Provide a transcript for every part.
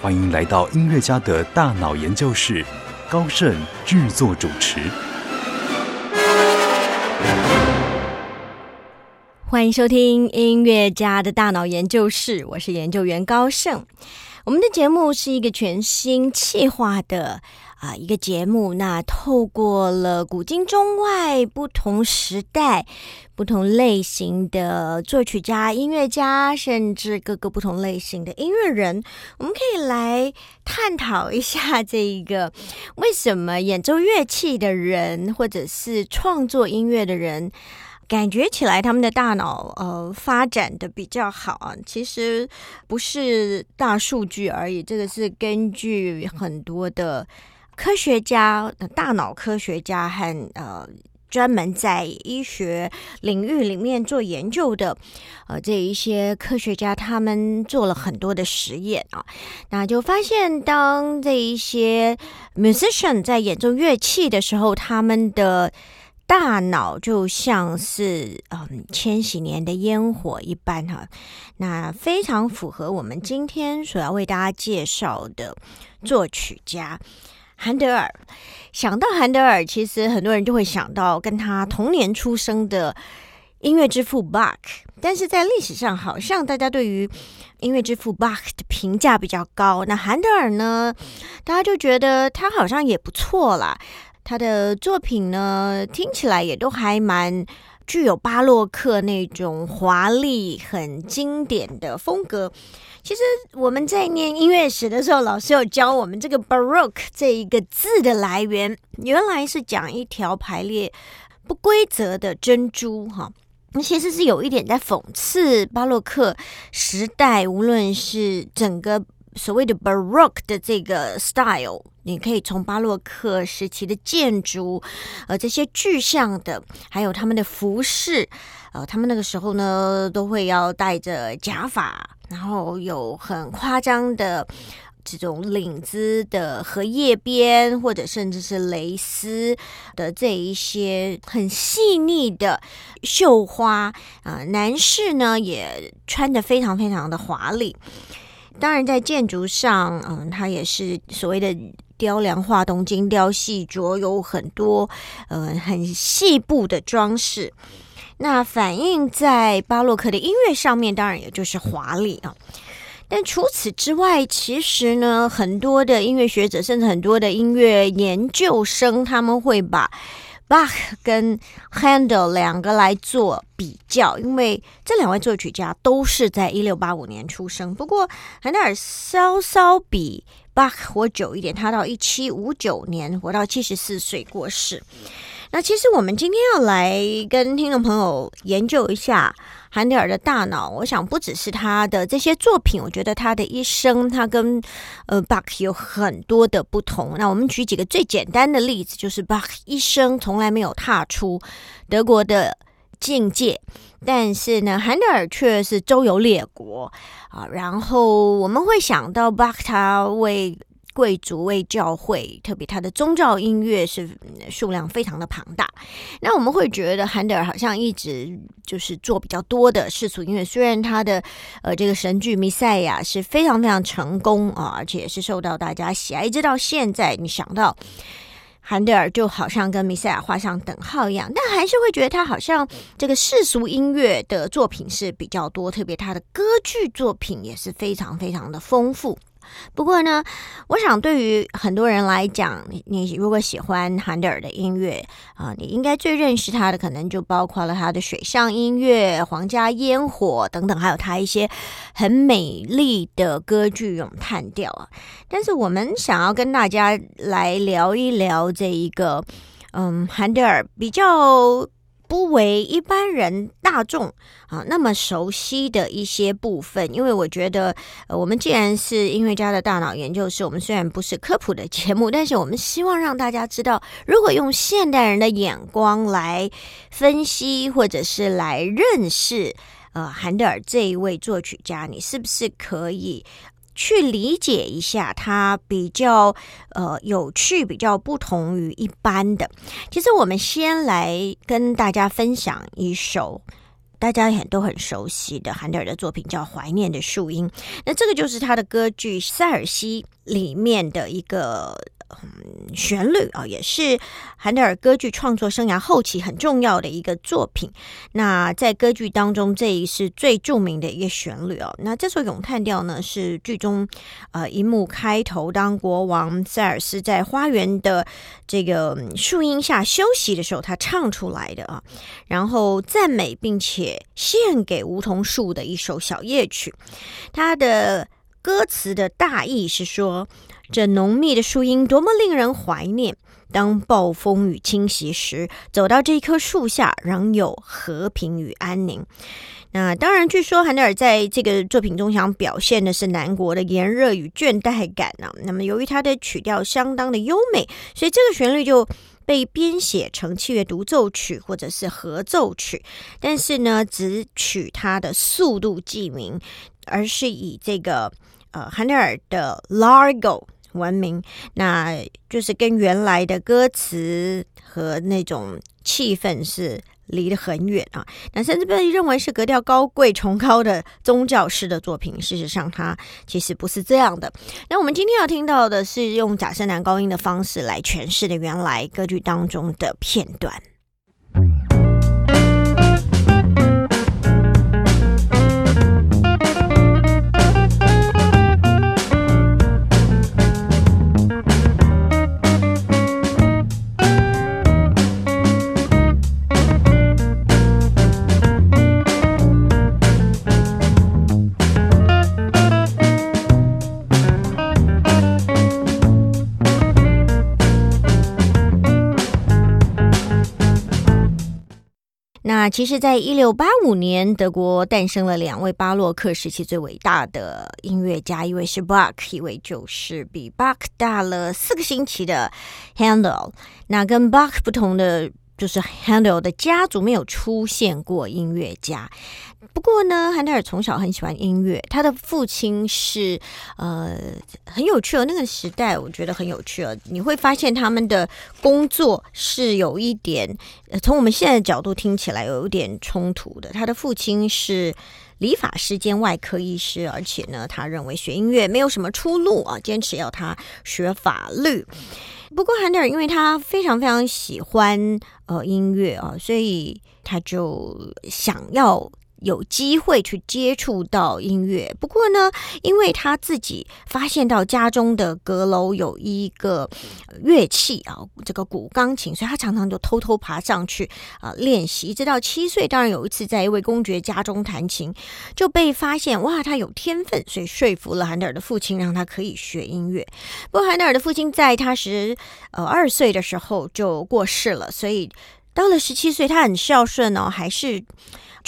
欢迎来到音乐家的大脑研究室，高盛制作主持。欢迎收听音乐家的大脑研究室，我是研究员高盛。我们的节目是一个全新企划的啊一个节目，那透过了古今中外不同时代、不同类型的作曲家、音乐家，甚至各个不同类型的音乐人，我们可以来探讨一下这一个为什么演奏乐器的人，或者是创作音乐的人。感觉起来，他们的大脑呃发展的比较好啊。其实不是大数据而已，这个是根据很多的科学家、大脑科学家和呃专门在医学领域里面做研究的呃这一些科学家，他们做了很多的实验啊，那就发现，当这一些 musician 在演奏乐器的时候，他们的大脑就像是嗯千禧年的烟火一般哈，那非常符合我们今天所要为大家介绍的作曲家。韩德尔。想到韩德尔，其实很多人就会想到跟他同年出生的音乐之父 Bach，但是在历史上好像大家对于音乐之父 Bach 的评价比较高，那韩德尔呢，大家就觉得他好像也不错啦。他的作品呢，听起来也都还蛮具有巴洛克那种华丽、很经典的风格。其实我们在念音乐史的时候，老师有教我们这个 “baroque” 这一个字的来源，原来是讲一条排列不规则的珍珠，哈，那其实是有一点在讽刺巴洛克时代，无论是整个。所谓的 Baroque 的这个 style，你可以从巴洛克时期的建筑，呃，这些具象的，还有他们的服饰，呃，他们那个时候呢，都会要戴着假发，然后有很夸张的这种领子的荷叶边，或者甚至是蕾丝的这一些很细腻的绣花啊，男士呢也穿的非常非常的华丽。当然，在建筑上，嗯，它也是所谓的雕梁画栋、精雕细琢，有很多呃很细部的装饰。那反映在巴洛克的音乐上面，当然也就是华丽啊。但除此之外，其实呢，很多的音乐学者，甚至很多的音乐研究生，他们会把。Bach 跟 Handel 两个来做比较，因为这两位作曲家都是在一六八五年出生。不过韩德尔稍稍比 Bach 活久一点，他到一七五九年活到七十四岁过世。那其实我们今天要来跟听众朋友研究一下。韩德尔的大脑，我想不只是他的这些作品，我觉得他的一生，他跟呃 Bach 有很多的不同。那我们举几个最简单的例子，就是 Bach 一生从来没有踏出德国的境界，但是呢，韩德尔却是周游列国啊。然后我们会想到 Bach 他为贵族为教会，特别他的宗教音乐是数量非常的庞大。那我们会觉得韩德尔好像一直就是做比较多的世俗音乐，虽然他的呃这个神剧《弥赛亚》是非常非常成功啊，而且也是受到大家喜爱，一直到现在，你想到韩德尔就好像跟弥赛亚画上等号一样，但还是会觉得他好像这个世俗音乐的作品是比较多，特别他的歌剧作品也是非常非常的丰富。不过呢，我想对于很多人来讲，你如果喜欢韩德尔的音乐啊，你应该最认识他的可能就包括了他的水上音乐、皇家烟火等等，还有他一些很美丽的歌剧咏叹调啊。但是我们想要跟大家来聊一聊这一个，嗯，韩德尔比较不为一般人大众啊那么熟悉的一些部分。因为我觉得，我们既然是音乐家的大脑研究室，我们虽然不是科普的节目，但是我们希望让大家知道，如果用现代人的眼光来分析，或者是来认识，呃，韩德尔这一位作曲家，你是不是可以？去理解一下，它比较呃有趣，比较不同于一般的。其实我们先来跟大家分享一首大家也都很熟悉的韩德尔的作品，叫《怀念的树荫》。那这个就是他的歌剧《塞尔西》里面的一个。嗯，旋律啊，也是韩德尔歌剧创作生涯后期很重要的一个作品。那在歌剧当中，这一是最著名的一个旋律哦。那这首咏叹调呢，是剧中呃一幕开头，当国王塞尔斯在花园的这个树荫下休息的时候，他唱出来的啊。然后赞美并且献给梧桐树的一首小夜曲。它的歌词的大意是说。这浓密的树荫多么令人怀念！当暴风雨侵袭时，走到这一棵树下，仍有和平与安宁。那当然，据说韩德尔在这个作品中想表现的是南国的炎热与倦怠感呢。那么，由于它的曲调相当的优美，所以这个旋律就被编写成器乐独奏曲或者是合奏曲。但是呢，只取它的速度记名，而是以这个呃韩德尔的 Largo。文明，那就是跟原来的歌词和那种气氛是离得很远啊。那甚至被认为是格调高贵、崇高的宗教式的作品，事实上它其实不是这样的。那我们今天要听到的是用假声男高音的方式来诠释的原来歌剧当中的片段。那其实，在一六八五年，德国诞生了两位巴洛克时期最伟大的音乐家，一位是 Bach，一位就是比 Bach 大了四个星期的 Handel。那跟 Bach 不同的。就是 Handel 的家族没有出现过音乐家，不过呢，韩德尔从小很喜欢音乐。他的父亲是呃很有趣哦，那个时代我觉得很有趣哦。你会发现他们的工作是有一点，从我们现在的角度听起来有一点冲突的。他的父亲是理发师兼外科医师，而且呢，他认为学音乐没有什么出路啊，坚持要他学法律。不过，韩德尔因为他非常非常喜欢呃音乐啊，所以他就想要。有机会去接触到音乐，不过呢，因为他自己发现到家中的阁楼有一个乐器啊，这个古钢琴，所以他常常就偷偷爬上去啊练习。直到七岁，当然有一次在一位公爵家中弹琴，就被发现哇，他有天分，所以说服了韩德尔的父亲，让他可以学音乐。不过韩德尔的父亲在他十呃二岁的时候就过世了，所以到了十七岁，他很孝顺哦，还是。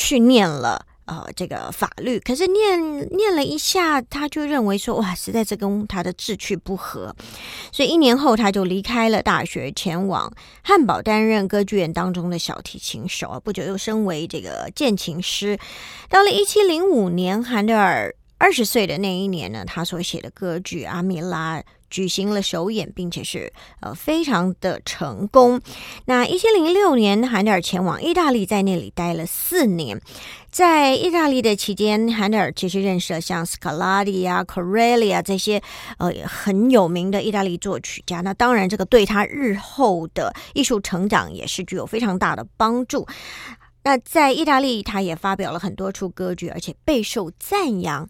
去念了呃这个法律，可是念念了一下，他就认为说哇，实在是跟他的志趣不合，所以一年后他就离开了大学，前往汉堡担任歌剧院当中的小提琴手，不久又升为这个键琴师。到了一七零五年，韩德尔二十岁的那一年呢，他所写的歌剧《阿米拉》。举行了首演，并且是呃非常的成功。那一千零六年，韩德尔前往意大利，在那里待了四年。在意大利的期间，韩德尔其实认识了像斯卡拉蒂啊、c o r e l i 啊这些呃很有名的意大利作曲家。那当然，这个对他日后的艺术成长也是具有非常大的帮助。那在意大利，他也发表了很多出歌剧，而且备受赞扬。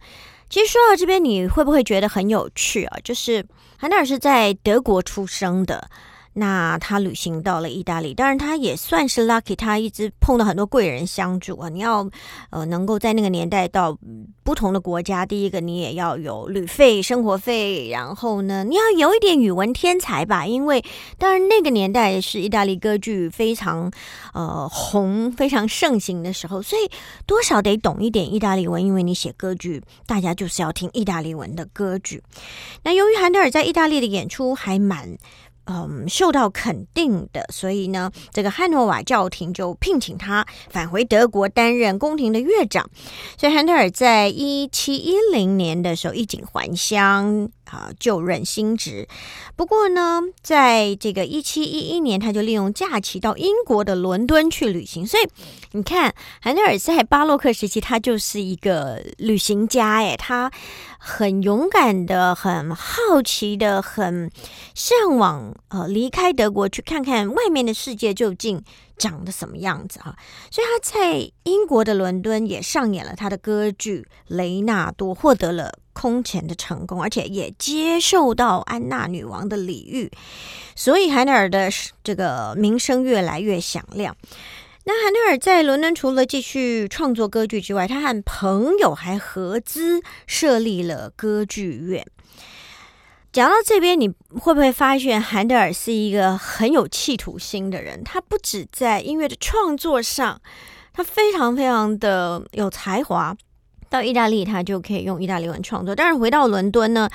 其实说到这边，你会不会觉得很有趣啊？就是韩德尔是在德国出生的，那他旅行到了意大利，当然他也算是 lucky，他一直碰到很多贵人相助啊。你要呃能够在那个年代到。不同的国家，第一个你也要有旅费、生活费，然后呢，你要有一点语文天才吧，因为当然那个年代是意大利歌剧非常呃红、非常盛行的时候，所以多少得懂一点意大利文，因为你写歌剧，大家就是要听意大利文的歌剧。那由于韩德尔在意大利的演出还蛮。嗯，受到肯定的，所以呢，这个汉诺瓦教廷就聘请他返回德国担任宫廷的乐长。所以韩德尔在一七一零年的时候衣锦还乡。啊，就任新职。不过呢，在这个一七一一年，他就利用假期到英国的伦敦去旅行。所以你看，韩德尔在巴洛克时期，他就是一个旅行家。哎，他很勇敢的，很好奇的，很向往呃离开德国去看看外面的世界究竟长得什么样子啊。所以他在英国的伦敦也上演了他的歌剧《雷纳多》，获得了。空前的成功，而且也接受到安娜女王的礼遇，所以海德尔的这个名声越来越响亮。那海德尔在伦敦除了继续创作歌剧之外，他和朋友还合资设立了歌剧院。讲到这边，你会不会发现韩德尔是一个很有企图心的人？他不止在音乐的创作上，他非常非常的有才华。到意大利，他就可以用意大利文创作。但是回到伦敦呢，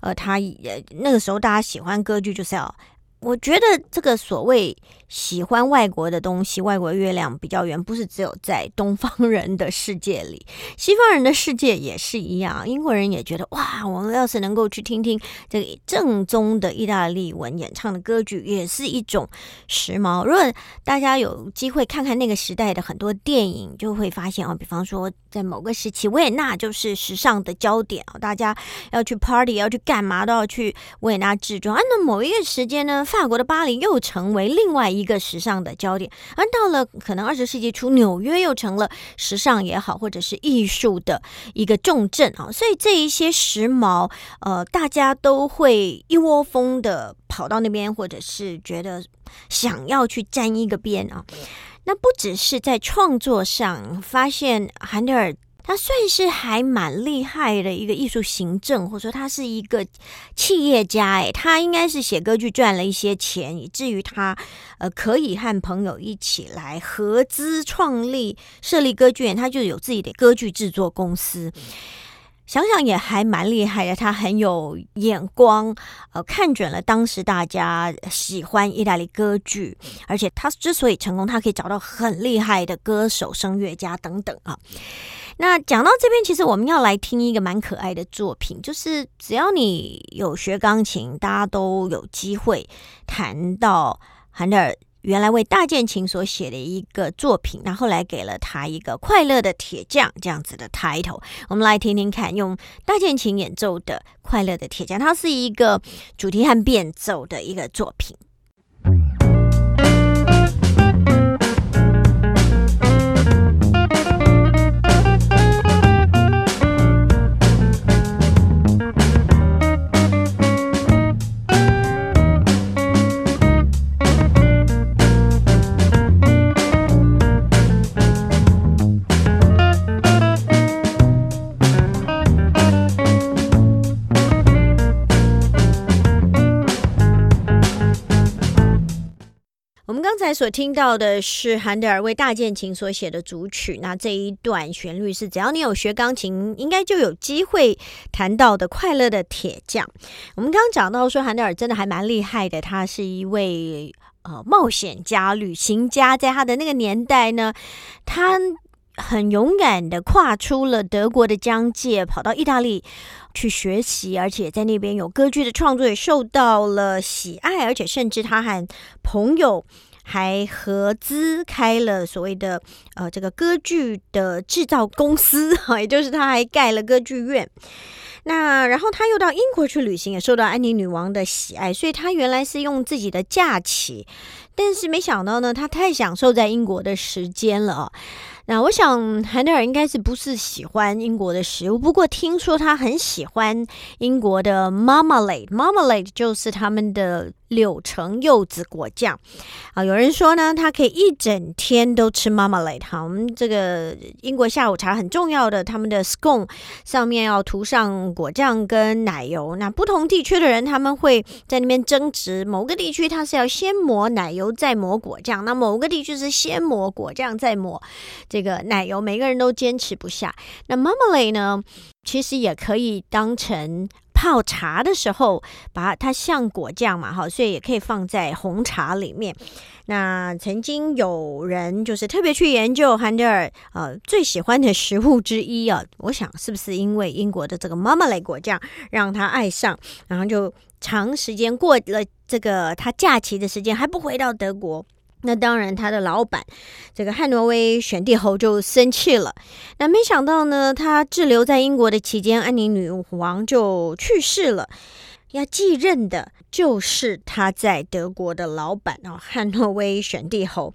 呃，他也那个时候大家喜欢歌剧，就是要，我觉得这个所谓。喜欢外国的东西，外国月亮比较圆，不是只有在东方人的世界里，西方人的世界也是一样。英国人也觉得，哇，我们要是能够去听听这个正宗的意大利文演唱的歌剧，也是一种时髦。如果大家有机会看看那个时代的很多电影，就会发现哦，比方说在某个时期，维也纳就是时尚的焦点啊，大家要去 party，要去干嘛都要去维也纳制装。啊，那某一个时间呢，法国的巴黎又成为另外一。一个时尚的焦点，而到了可能二十世纪初，纽约又成了时尚也好，或者是艺术的一个重镇啊。所以这一些时髦，呃，大家都会一窝蜂的跑到那边，或者是觉得想要去沾一个边啊。那不只是在创作上，发现韩德尔。他算是还蛮厉害的一个艺术行政，或者说他是一个企业家。诶，他应该是写歌剧赚了一些钱，以至于他呃可以和朋友一起来合资创立设立歌剧院，他就有自己的歌剧制作公司。想想也还蛮厉害的，他很有眼光，呃，看准了当时大家喜欢意大利歌剧，而且他之所以成功，他可以找到很厉害的歌手、声乐家等等啊。那讲到这边，其实我们要来听一个蛮可爱的作品，就是只要你有学钢琴，大家都有机会弹到韩德尔原来为大键琴所写的一个作品，那后来给了他一个快乐的铁匠这样子的 title。我们来听听看，用大键琴演奏的快乐的铁匠，它是一个主题和变奏的一个作品。所听到的是韩德尔为大键琴所写的主曲，那这一段旋律是只要你有学钢琴，应该就有机会弹到的快乐的铁匠。我们刚刚讲到说，韩德尔真的还蛮厉害的，他是一位呃冒险家、旅行家，在他的那个年代呢，他很勇敢的跨出了德国的疆界，跑到意大利去学习，而且在那边有歌剧的创作也受到了喜爱，而且甚至他和朋友。还合资开了所谓的呃这个歌剧的制造公司哈，也就是他还盖了歌剧院。那然后他又到英国去旅行，也受到安妮女王的喜爱，所以他原来是用自己的假期，但是没想到呢，他太享受在英国的时间了。那我想，韩德尔应该是不是喜欢英国的食物？不过听说他很喜欢英国的 marmalade，marmalade 就是他们的柳橙柚子果酱啊。有人说呢，他可以一整天都吃 marmalade。哈，我们这个英国下午茶很重要的，他们的 scone 上面要涂上果酱跟奶油。那不同地区的人他们会在那边争执，某个地区它是要先抹奶油再抹果酱，那某个地区是先抹果酱再抹这个奶油，每个人都坚持不下。那 marmalade 呢，其实也可以当成。泡茶的时候，把它像果酱嘛，哈，所以也可以放在红茶里面。那曾经有人就是特别去研究韩德尔呃最喜欢的食物之一啊，我想是不是因为英国的这个妈妈类果酱让他爱上，然后就长时间过了这个他假期的时间还不回到德国。那当然，他的老板这个汉诺威选帝侯就生气了。那没想到呢，他滞留在英国的期间，安妮女王就去世了。要继任的就是他在德国的老板哦，汉诺威选帝侯，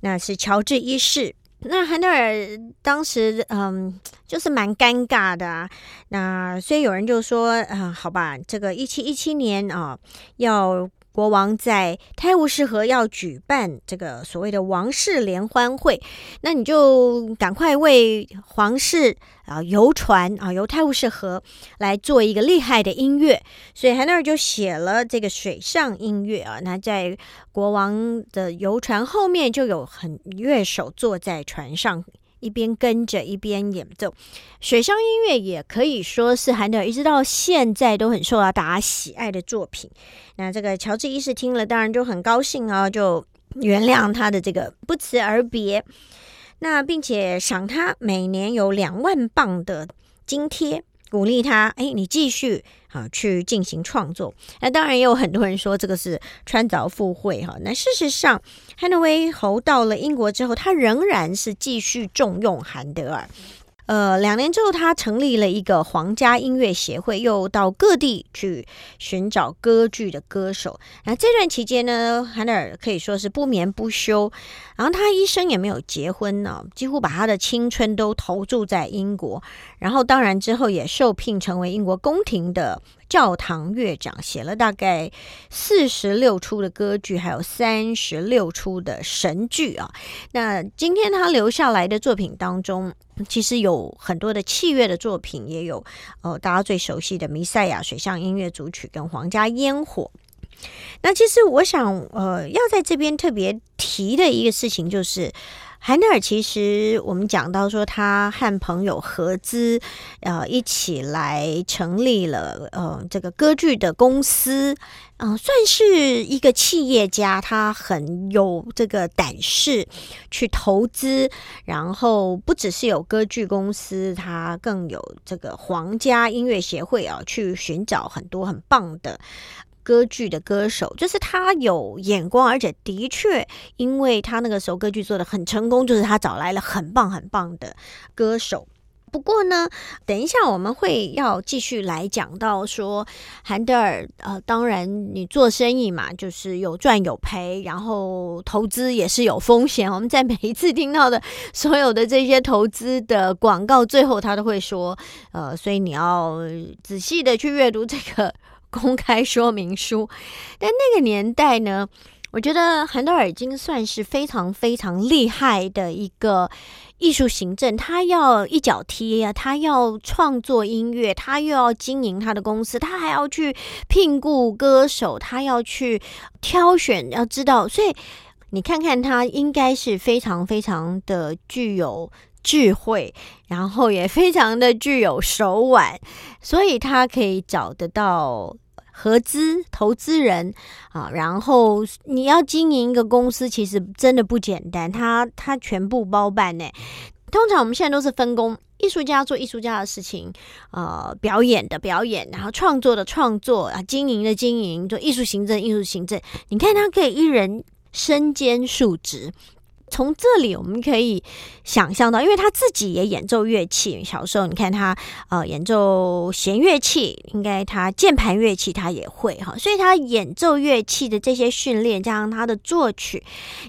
那是乔治一世。那汉德尔当时嗯，就是蛮尴尬的啊。那所以有人就说，啊，好吧，这个一七一七年啊，要。国王在泰晤士河要举办这个所谓的王室联欢会，那你就赶快为皇室啊游船啊游泰晤士河来做一个厉害的音乐，所以海纳尔就写了这个水上音乐啊。那在国王的游船后面就有很乐手坐在船上。一边跟着一边演奏，水上音乐也可以说是韩德尔一直到现在都很受到大家喜爱的作品。那这个乔治一世听了当然就很高兴啊，就原谅他的这个不辞而别。那并且赏他每年有两万镑的津贴，鼓励他，哎，你继续。啊，去进行创作。那当然也有很多人说这个是穿凿附会哈。那事实上，汉诺威侯到了英国之后，他仍然是继续重用韩德尔。呃，两年之后，他成立了一个皇家音乐协会，又到各地去寻找歌剧的歌手。那这段期间呢，韩德尔可以说是不眠不休。然后他一生也没有结婚呢，几乎把他的青春都投注在英国。然后当然之后也受聘成为英国宫廷的教堂乐长，写了大概四十六出的歌剧，还有三十六出的神剧啊。那今天他留下来的作品当中。其实有很多的器乐的作品，也有呃大家最熟悉的《弥赛亚》水上音乐组曲跟《皇家烟火》。那其实我想呃要在这边特别提的一个事情就是。韩德尔其实我们讲到说，他和朋友合资，呃，一起来成立了呃这个歌剧的公司，嗯，算是一个企业家，他很有这个胆识去投资，然后不只是有歌剧公司，他更有这个皇家音乐协会啊，去寻找很多很棒的。歌剧的歌手，就是他有眼光，而且的确，因为他那个时候歌剧做的很成功，就是他找来了很棒很棒的歌手。不过呢，等一下我们会要继续来讲到说，韩德尔，呃，当然你做生意嘛，就是有赚有赔，然后投资也是有风险。我们在每一次听到的所有的这些投资的广告，最后他都会说，呃，所以你要仔细的去阅读这个。公开说明书，但那个年代呢，我觉得韩德尔已经算是非常非常厉害的一个艺术行政。他要一脚踢啊，他要创作音乐，他又要经营他的公司，他还要去聘雇歌手，他要去挑选，要知道。所以你看看他，应该是非常非常的具有。智慧，然后也非常的具有手腕，所以他可以找得到合资投资人啊。然后你要经营一个公司，其实真的不简单，他他全部包办呢。通常我们现在都是分工，艺术家做艺术家的事情，呃，表演的表演，然后创作的创作啊，经营的经营，做艺术行政，艺术行政。你看他可以一人身兼数职。从这里我们可以想象到，因为他自己也演奏乐器，小时候你看他呃演奏弦乐器，应该他键盘乐器他也会哈，所以他演奏乐器的这些训练，加上他的作曲，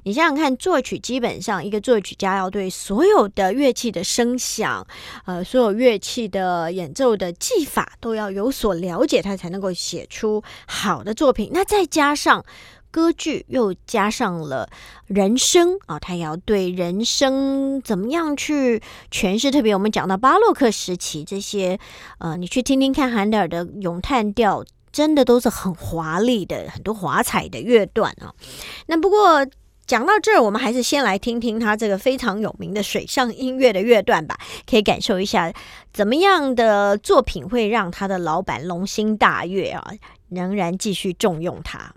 你想想看，作曲基本上一个作曲家要对所有的乐器的声响，呃，所有乐器的演奏的技法都要有所了解，他才能够写出好的作品。那再加上。歌剧又加上了人声啊，他也要对人声怎么样去诠释。特别我们讲到巴洛克时期这些，呃，你去听听看韩德尔的咏叹调，真的都是很华丽的，很多华彩的乐段啊。那不过讲到这儿，我们还是先来听听他这个非常有名的水上音乐的乐段吧，可以感受一下怎么样的作品会让他的老板龙心大悦啊，仍然继续重用他。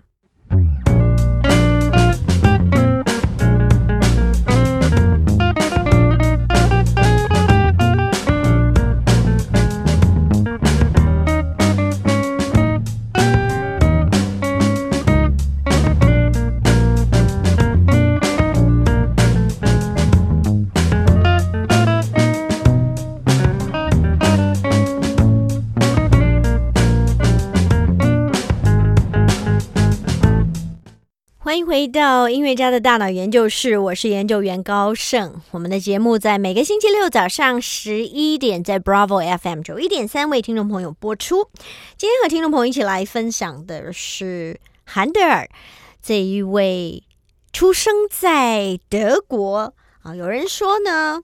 欢迎回到音乐家的大脑研究室，我是研究员高盛。我们的节目在每个星期六早上十一点，在 Bravo FM 九一点三为听众朋友播出。今天和听众朋友一起来分享的是韩德尔这一位出生在德国啊，有人说呢。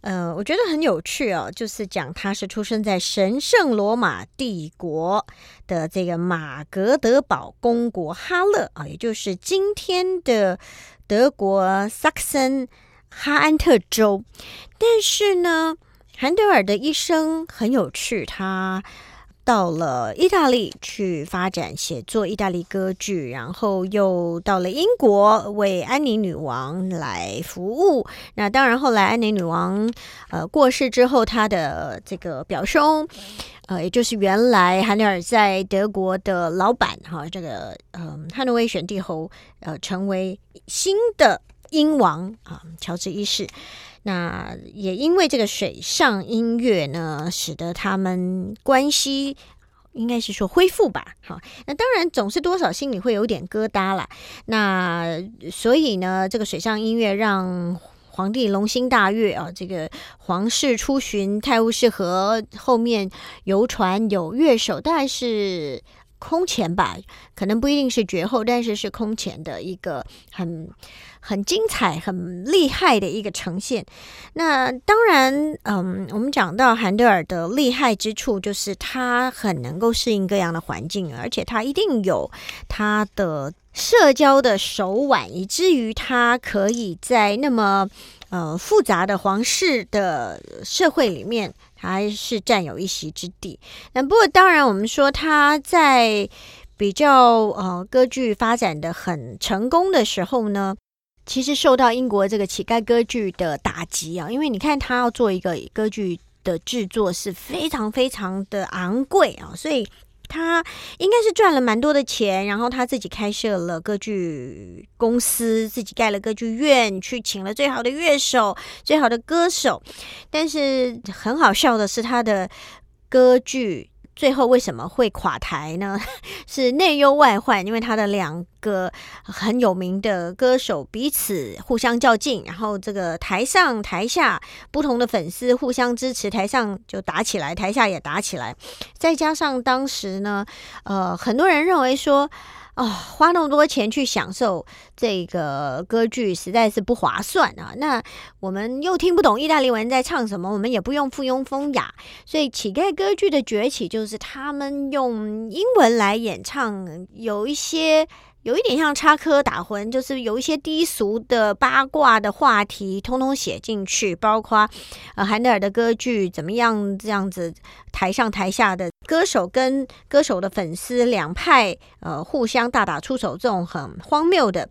呃，我觉得很有趣哦，就是讲他是出生在神圣罗马帝国的这个马格德堡公国哈勒啊，也就是今天的德国萨克森哈安特州。但是呢，韩德尔的一生很有趣，他。到了意大利去发展写作意大利歌剧，然后又到了英国为安妮女王来服务。那当然，后来安妮女王呃过世之后，他的这个表兄，呃，也就是原来韩尼尔在德国的老板哈，这个嗯汉诺威选帝侯，呃，成为新的英王啊，乔治一世。那也因为这个水上音乐呢，使得他们关系应该是说恢复吧。好，那当然总是多少心里会有点疙瘩啦。那所以呢，这个水上音乐让皇帝龙心大悦啊。这个皇室出巡泰晤士河后面游船有乐手，大概是空前吧，可能不一定是绝后，但是是空前的一个很。很精彩、很厉害的一个呈现。那当然，嗯，我们讲到韩德尔的厉害之处，就是他很能够适应各样的环境，而且他一定有他的社交的手腕，以至于他可以在那么呃复杂的皇室的社会里面，还是占有一席之地。那不过，当然，我们说他在比较呃歌剧发展的很成功的时候呢。其实受到英国这个乞丐歌剧的打击啊，因为你看他要做一个歌剧的制作是非常非常的昂贵啊，所以他应该是赚了蛮多的钱，然后他自己开设了歌剧公司，自己盖了歌剧院，去请了最好的乐手、最好的歌手，但是很好笑的是他的歌剧。最后为什么会垮台呢？是内忧外患，因为他的两个很有名的歌手彼此互相较劲，然后这个台上台下不同的粉丝互相支持，台上就打起来，台下也打起来。再加上当时呢，呃，很多人认为说。哦，花那么多钱去享受这个歌剧实在是不划算啊！那我们又听不懂意大利文在唱什么，我们也不用附庸风雅，所以乞丐歌剧的崛起就是他们用英文来演唱，有一些。有一点像插科打诨，就是有一些低俗的八卦的话题，通通写进去，包括呃韩德尔的歌剧怎么样这样子，台上台下的歌手跟歌手的粉丝两派呃互相大打出手，这种很荒谬的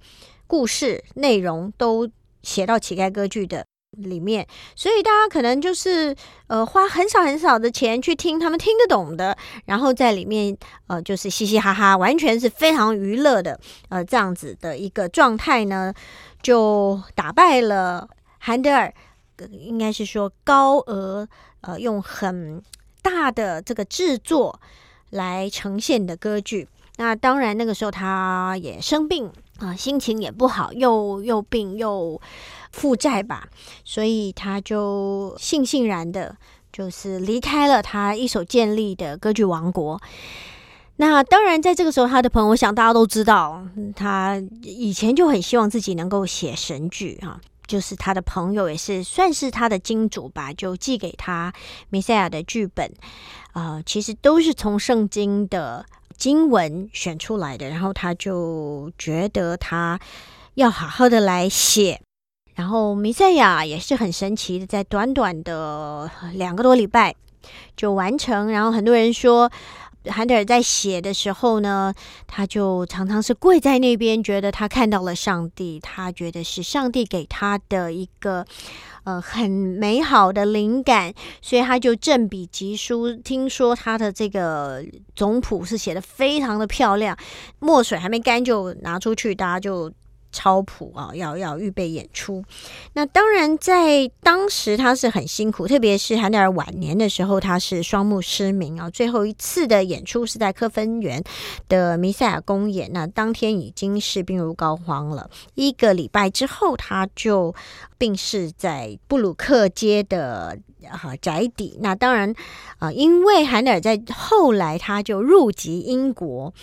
故事内容都写到乞丐歌剧的里面，所以大家可能就是呃花很少很少的钱去听他们听得懂的，然后在里面呃就是嘻嘻哈哈，完全是非常娱乐的呃这样子的一个状态呢，就打败了韩德尔，应该是说高额呃用很大的这个制作来呈现的歌剧。那当然那个时候他也生病啊，心情也不好，又又病又。负债吧，所以他就悻悻然的，就是离开了他一手建立的歌剧王国。那当然，在这个时候，他的朋友，我想大家都知道，他以前就很希望自己能够写神剧哈，就是他的朋友也是算是他的金主吧，就寄给他米赛亚的剧本，呃，其实都是从圣经的经文选出来的，然后他就觉得他要好好的来写。然后弥赛亚也是很神奇的，在短短的两个多礼拜就完成。然后很多人说，韩德尔在写的时候呢，他就常常是跪在那边，觉得他看到了上帝，他觉得是上帝给他的一个呃很美好的灵感，所以他就正笔疾书。听说他的这个总谱是写的非常的漂亮，墨水还没干就拿出去，大家就。超谱啊，要要预备演出。那当然，在当时他是很辛苦，特别是韩德尔晚年的时候，他是双目失明啊。最后一次的演出是在科芬园的弥赛亚公演，那当天已经是病入膏肓了。一个礼拜之后，他就病逝在布鲁克街的啊宅邸。那当然啊，因为韩德尔在后来他就入籍英国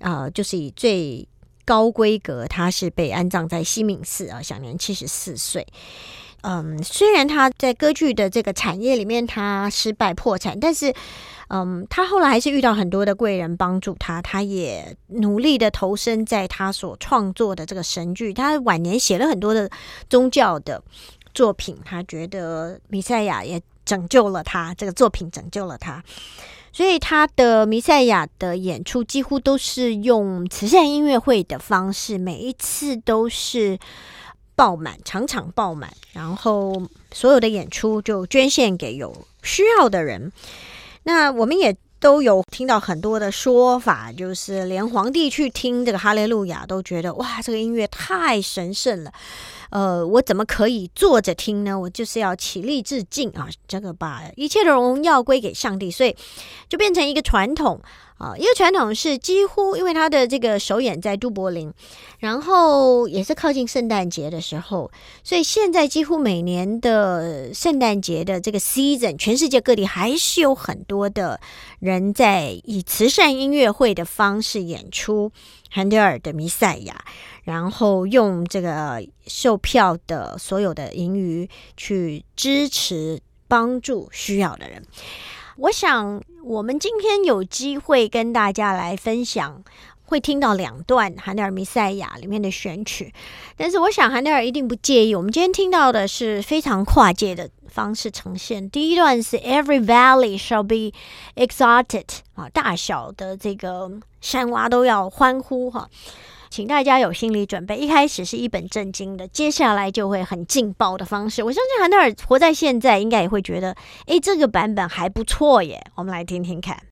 啊，就是以最。高规格，他是被安葬在西敏寺啊，享年七十四岁。嗯，虽然他在歌剧的这个产业里面他失败破产，但是嗯，他后来还是遇到很多的贵人帮助他，他也努力的投身在他所创作的这个神剧。他晚年写了很多的宗教的作品，他觉得弥赛亚也拯救了他，这个作品拯救了他。所以他的弥赛亚的演出几乎都是用慈善音乐会的方式，每一次都是爆满，场场爆满，然后所有的演出就捐献给有需要的人。那我们也都有听到很多的说法，就是连皇帝去听这个哈利路亚都觉得哇，这个音乐太神圣了。呃，我怎么可以坐着听呢？我就是要起立致敬啊！这个把一切的荣耀归给上帝，所以就变成一个传统啊。一个传统是几乎，因为他的这个首演在都柏林，然后也是靠近圣诞节的时候，所以现在几乎每年的圣诞节的这个 season，全世界各地还是有很多的人在以慈善音乐会的方式演出韩德尔的弥赛亚。然后用这个售票的所有的盈余去支持帮助需要的人。我想我们今天有机会跟大家来分享，会听到两段《韩德尔弥赛亚》里面的选曲，但是我想韩德尔一定不介意。我们今天听到的是非常跨界的方式呈现。第一段是 Every valley shall be exalted 啊，大小的这个山娃都要欢呼哈。请大家有心理准备，一开始是一本正经的，接下来就会很劲爆的方式。我相信韩德尔活在现在，应该也会觉得，诶，这个版本还不错耶。我们来听听看。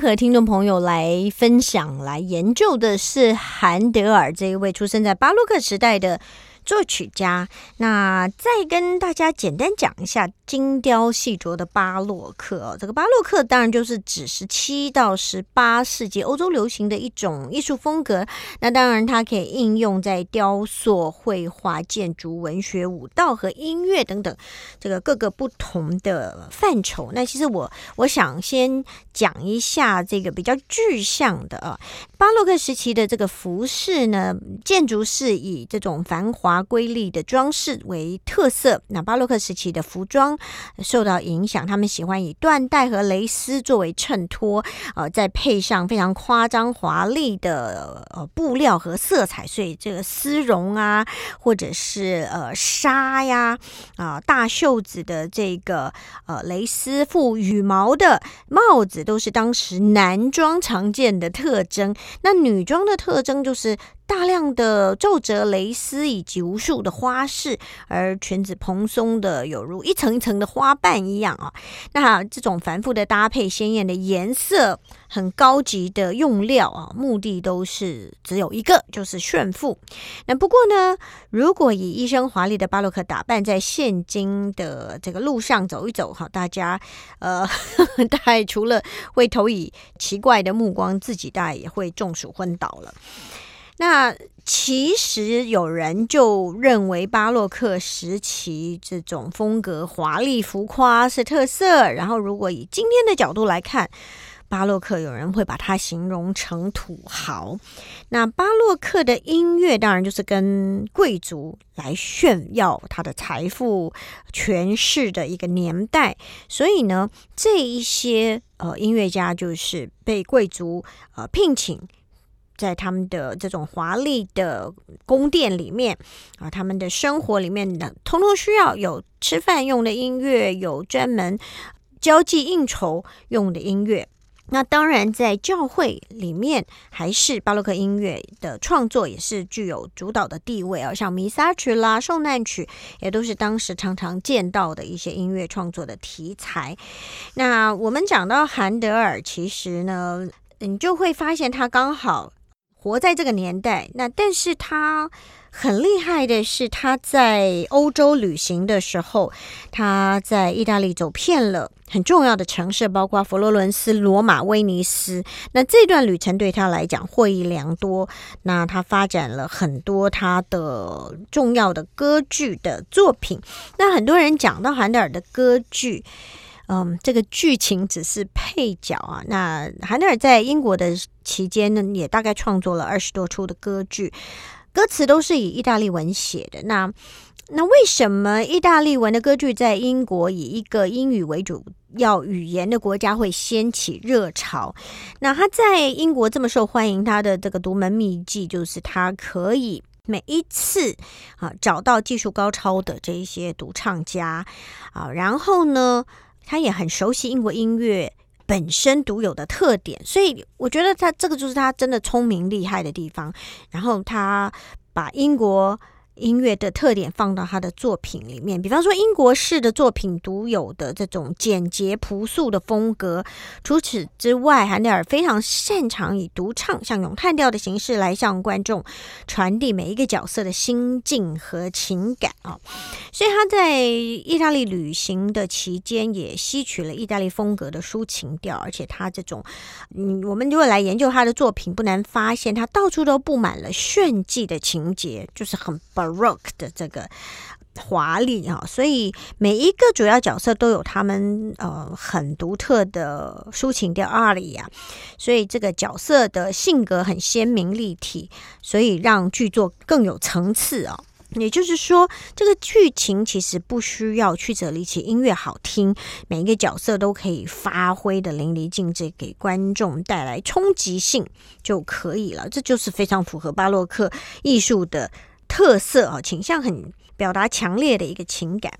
和听众朋友来分享、来研究的是韩德尔这一位出生在巴洛克时代的。作曲家，那再跟大家简单讲一下精雕细琢的巴洛克。这个巴洛克当然就是指十七到十八世纪欧洲流行的一种艺术风格。那当然它可以应用在雕塑、绘画、建筑、文学、舞蹈和音乐等等这个各个不同的范畴。那其实我我想先讲一下这个比较具象的啊，巴洛克时期的这个服饰呢，建筑是以这种繁华。华瑰丽的装饰为特色。那巴洛克时期的服装受到影响，他们喜欢以缎带和蕾丝作为衬托，呃，再配上非常夸张华丽的呃布料和色彩，所以这个丝绒啊，或者是呃纱呀，啊大袖子的这个呃蕾丝附羽毛的帽子，都是当时男装常见的特征。那女装的特征就是大量的皱褶蕾丝以及无数的花饰，而裙子蓬松的有如一层一层的花瓣一样啊。那这种繁复的搭配、鲜艳的颜色、很高级的用料啊，目的都是只有一个，就是炫富。那不过呢，如果以一身华丽的巴洛克打扮在现今的这个路上走一走，哈，大家呃，大概除了会投以奇怪的目光，自己大概也会中暑昏倒了。那其实有人就认为巴洛克时期这种风格华丽浮夸是特色，然后如果以今天的角度来看，巴洛克有人会把它形容成土豪。那巴洛克的音乐当然就是跟贵族来炫耀他的财富权势的一个年代，所以呢，这一些呃音乐家就是被贵族呃聘请。在他们的这种华丽的宫殿里面啊，他们的生活里面的，通通需要有吃饭用的音乐，有专门交际应酬用的音乐。那当然，在教会里面，还是巴洛克音乐的创作也是具有主导的地位啊。像弥撒曲啦、受难曲，也都是当时常常见到的一些音乐创作的题材。那我们讲到韩德尔，其实呢，你就会发现他刚好。活在这个年代，那但是他很厉害的是，他在欧洲旅行的时候，他在意大利走遍了很重要的城市，包括佛罗伦斯、罗马、威尼斯。那这段旅程对他来讲获益良多。那他发展了很多他的重要的歌剧的作品。那很多人讲到韩德尔的歌剧。嗯，这个剧情只是配角啊。那韩德尔在英国的期间呢，也大概创作了二十多出的歌剧，歌词都是以意大利文写的。那那为什么意大利文的歌剧在英国以一个英语为主要语言的国家会掀起热潮？那他在英国这么受欢迎，他的这个独门秘籍就是他可以每一次啊找到技术高超的这一些独唱家啊，然后呢。他也很熟悉英国音乐本身独有的特点，所以我觉得他这个就是他真的聪明厉害的地方。然后他把英国。音乐的特点放到他的作品里面，比方说英国式的作品独有的这种简洁朴素的风格。除此之外，韩德尔非常擅长以独唱，像咏叹调的形式来向观众传递每一个角色的心境和情感啊。所以他在意大利旅行的期间，也吸取了意大利风格的抒情调，而且他这种，嗯，我们如果来研究他的作品，不难发现他到处都布满了炫技的情节，就是很。Baroque 的这个华丽啊，所以每一个主要角色都有他们呃很独特的抒情的阿里呀，所以这个角色的性格很鲜明立体，所以让剧作更有层次啊。也就是说，这个剧情其实不需要曲折离奇，音乐好听，每一个角色都可以发挥的淋漓尽致，给观众带来冲击性就可以了。这就是非常符合巴洛克艺术的。特色啊，倾向很表达强烈的一个情感。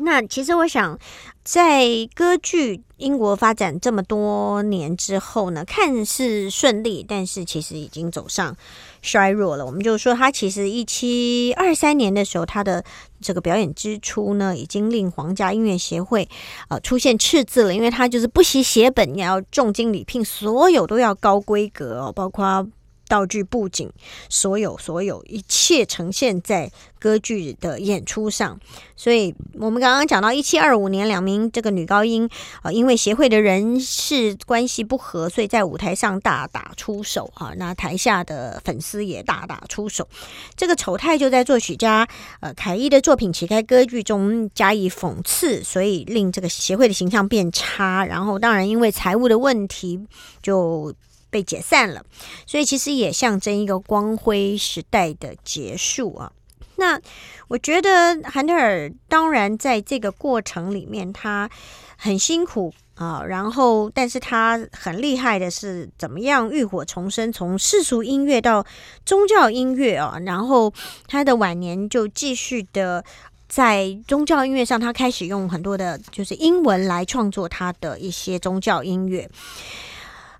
那其实我想，在歌剧英国发展这么多年之后呢，看似顺利，但是其实已经走上衰弱了。我们就说，他其实一七二三年的时候，他的这个表演支出呢，已经令皇家音乐协会呃出现赤字了，因为他就是不惜写本，也要重金礼聘，所有都要高规格哦，包括。道具、布景，所有所有一切呈现在歌剧的演出上。所以，我们刚刚讲到一七二五年，两名这个女高音啊，因为协会的人事关系不和，所以在舞台上大打出手啊。那台下的粉丝也大打出手。这个丑态就在作曲家呃凯伊的作品《乞丐歌剧》中加以讽刺，所以令这个协会的形象变差。然后，当然因为财务的问题就。被解散了，所以其实也象征一个光辉时代的结束啊。那我觉得韩德尔当然在这个过程里面，他很辛苦啊，然后但是他很厉害的是怎么样浴火重生，从世俗音乐到宗教音乐啊，然后他的晚年就继续的在宗教音乐上，他开始用很多的就是英文来创作他的一些宗教音乐。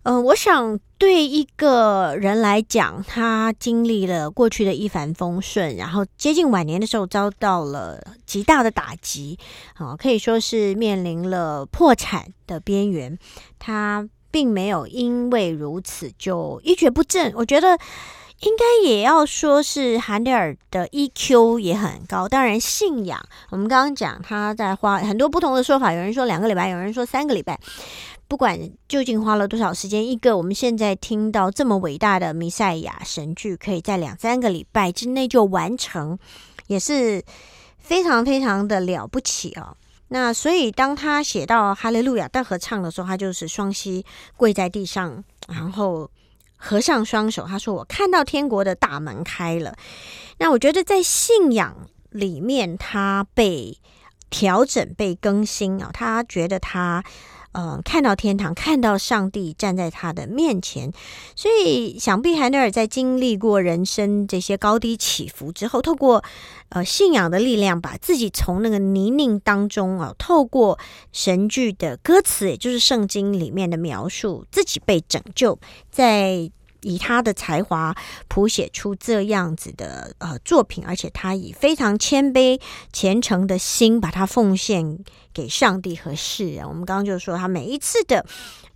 嗯，我想对一个人来讲，他经历了过去的一帆风顺，然后接近晚年的时候遭到了极大的打击，啊，可以说是面临了破产的边缘。他并没有因为如此就一蹶不振。我觉得应该也要说是韩德尔的 EQ 也很高。当然，信仰我们刚刚讲他在花很多不同的说法，有人说两个礼拜，有人说三个礼拜。不管究竟花了多少时间，一个我们现在听到这么伟大的弥赛亚神剧，可以在两三个礼拜之内就完成，也是非常非常的了不起哦。那所以当他写到哈利路亚大合唱的时候，他就是双膝跪在地上，然后合上双手，他说：“我看到天国的大门开了。”那我觉得在信仰里面，他被调整、被更新啊，他觉得他。嗯，看到天堂，看到上帝站在他的面前，所以想必海德尔在经历过人生这些高低起伏之后，透过呃信仰的力量，把自己从那个泥泞当中啊，透过神剧的歌词，也就是圣经里面的描述，自己被拯救，在。以他的才华谱写出这样子的呃作品，而且他以非常谦卑虔诚的心把它奉献给上帝和世人。我们刚刚就说，他每一次的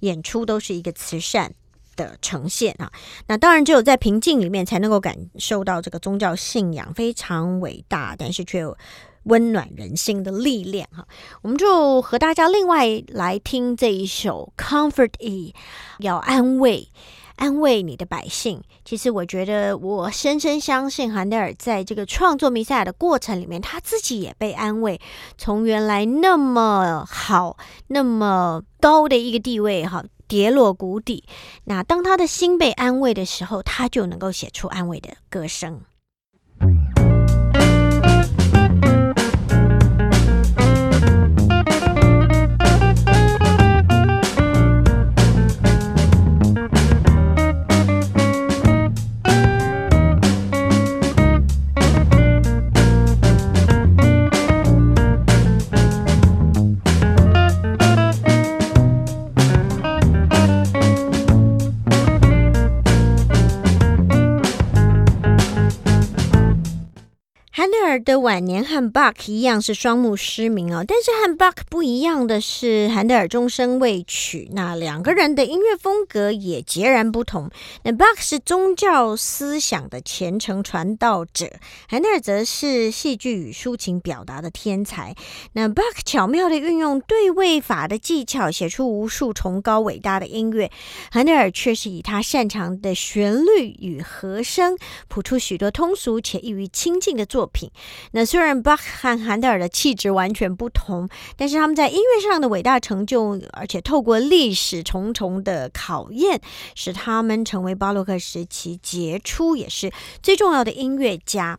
演出都是一个慈善的呈现啊。那当然，只有在平静里面才能够感受到这个宗教信仰非常伟大，但是却有温暖人心的力量哈。我们就和大家另外来听这一首《Comfort E》，要安慰。安慰你的百姓。其实，我觉得我深深相信，韩德尔在这个创作弥赛亚的过程里面，他自己也被安慰。从原来那么好、那么高的一个地位，哈，跌落谷底。那当他的心被安慰的时候，他就能够写出安慰的歌声。韩德尔的晚年和 Buck 一样是双目失明哦，但是和 Buck 不一样的是，韩德尔终身未娶。那两个人的音乐风格也截然不同。那 Buck 是宗教思想的虔诚传道者，韩德尔则是戏剧与抒情表达的天才。那 Buck 巧妙的运用对位法的技巧，写出无数崇高伟大的音乐。韩德尔却是以他擅长的旋律与和声，谱出许多通俗且易于亲近的作品。那虽然巴赫和韩德尔的气质完全不同，但是他们在音乐上的伟大成就，而且透过历史重重的考验，使他们成为巴洛克时期杰出也是最重要的音乐家。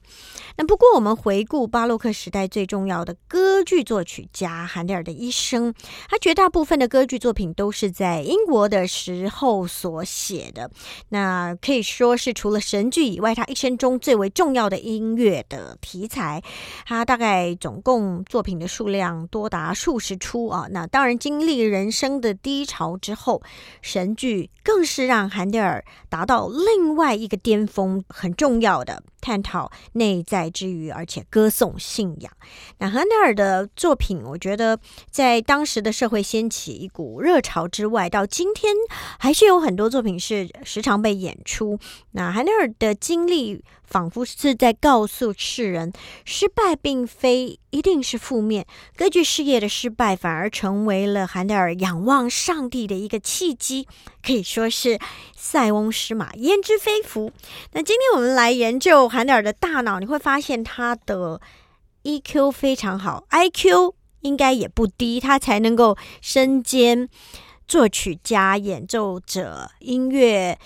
那不过我们回顾巴洛克时代最重要的歌剧作曲家韩德尔的一生，他绝大部分的歌剧作品都是在英国的时候所写的。那可以说是除了神剧以外，他一生中最为重要的音乐的题材。他大概总共作品的数量多达数十出啊。那当然，经历人生的低潮之后，神剧更是让韩德尔达到另外一个巅峰，很重要的探讨内在之余，而且歌颂信仰。那韩德尔的作品，我觉得在当时的社会掀起一股热潮之外，到今天还是有很多作品是时常被演出。那韩德尔的经历。仿佛是在告诉世人，失败并非一定是负面。歌剧事业的失败，反而成为了韩德尔仰望上帝的一个契机，可以说是塞翁失马焉知非福。那今天我们来研究韩德尔的大脑，你会发现他的 EQ 非常好，IQ 应该也不低，他才能够身兼作曲家、演奏者、音乐。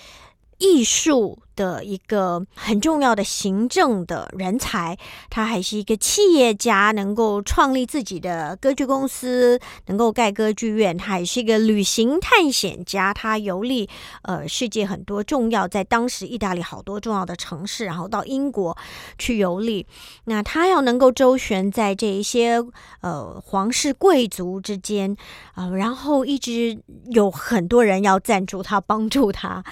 艺术的一个很重要的行政的人才，他还是一个企业家，能够创立自己的歌剧公司，能够盖歌剧院。他也是一个旅行探险家，他游历呃世界很多重要，在当时意大利好多重要的城市，然后到英国去游历。那他要能够周旋在这一些呃皇室贵族之间啊，然后一直有很多人要赞助他，帮助他。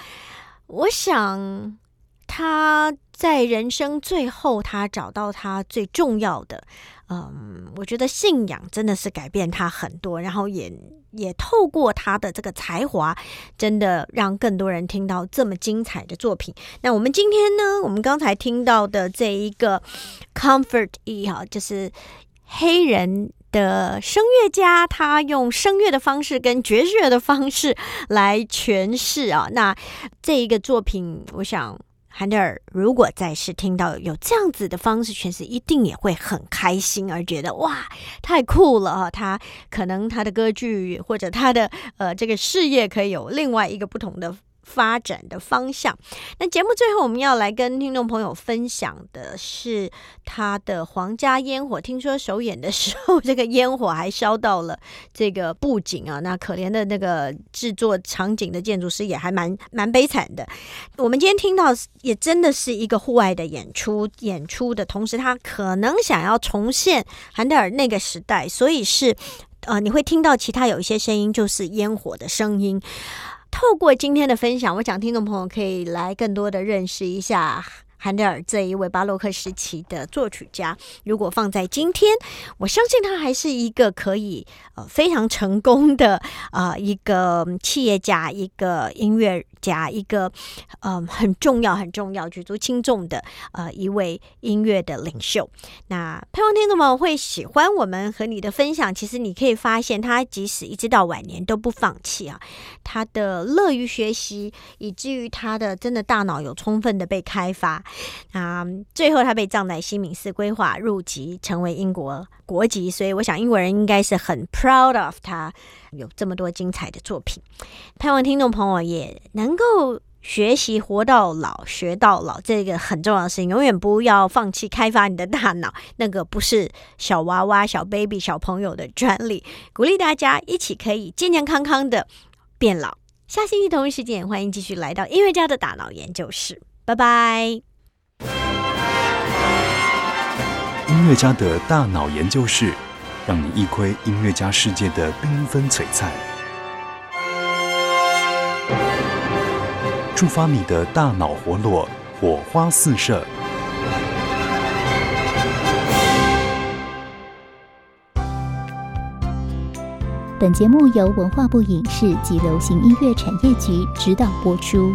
我想他在人生最后，他找到他最重要的，嗯，我觉得信仰真的是改变他很多，然后也也透过他的这个才华，真的让更多人听到这么精彩的作品。那我们今天呢，我们刚才听到的这一个 Comfort E 哈，就是黑人。的声乐家，他用声乐的方式跟爵士乐的方式来诠释啊。那这一个作品，我想韩德尔如果再是听到有这样子的方式诠释，一定也会很开心，而觉得哇，太酷了啊！他可能他的歌剧或者他的呃这个事业可以有另外一个不同的。发展的方向。那节目最后我们要来跟听众朋友分享的是他的皇家烟火。听说首演的时候，这个烟火还烧到了这个布景啊。那可怜的那个制作场景的建筑师也还蛮蛮悲惨的。我们今天听到也真的是一个户外的演出，演出的同时，他可能想要重现韩德尔那个时代，所以是呃，你会听到其他有一些声音，就是烟火的声音。透过今天的分享，我想听众朋友可以来更多的认识一下。韩德尔这一位巴洛克时期的作曲家，如果放在今天，我相信他还是一个可以呃非常成功的啊一个企业家，一个音乐加，一个嗯很重要很重要举足轻重的呃一位音乐的领袖。那盼望听众们会喜欢我们和你的分享。其实你可以发现，他即使一直到晚年都不放弃啊，他的乐于学习，以至于他的真的大脑有充分的被开发。啊，最后他被葬在西敏寺，规划入籍成为英国国籍，所以我想英国人应该是很 proud of 他有这么多精彩的作品。盼望听众朋友也能能够学习活到老学到老，这个很重要的事情，永远不要放弃开发你的大脑。那个不是小娃娃、小 baby、小朋友的专利，鼓励大家一起可以健健康康的变老。下星期同一时间，欢迎继续来到音乐家的大脑研究室，拜拜。音乐家的大脑研究室，让你一窥音乐家世界的缤纷璀璨，触发你的大脑活络，火花四射。本节目由文化部影视及流行音乐产业局指导播出。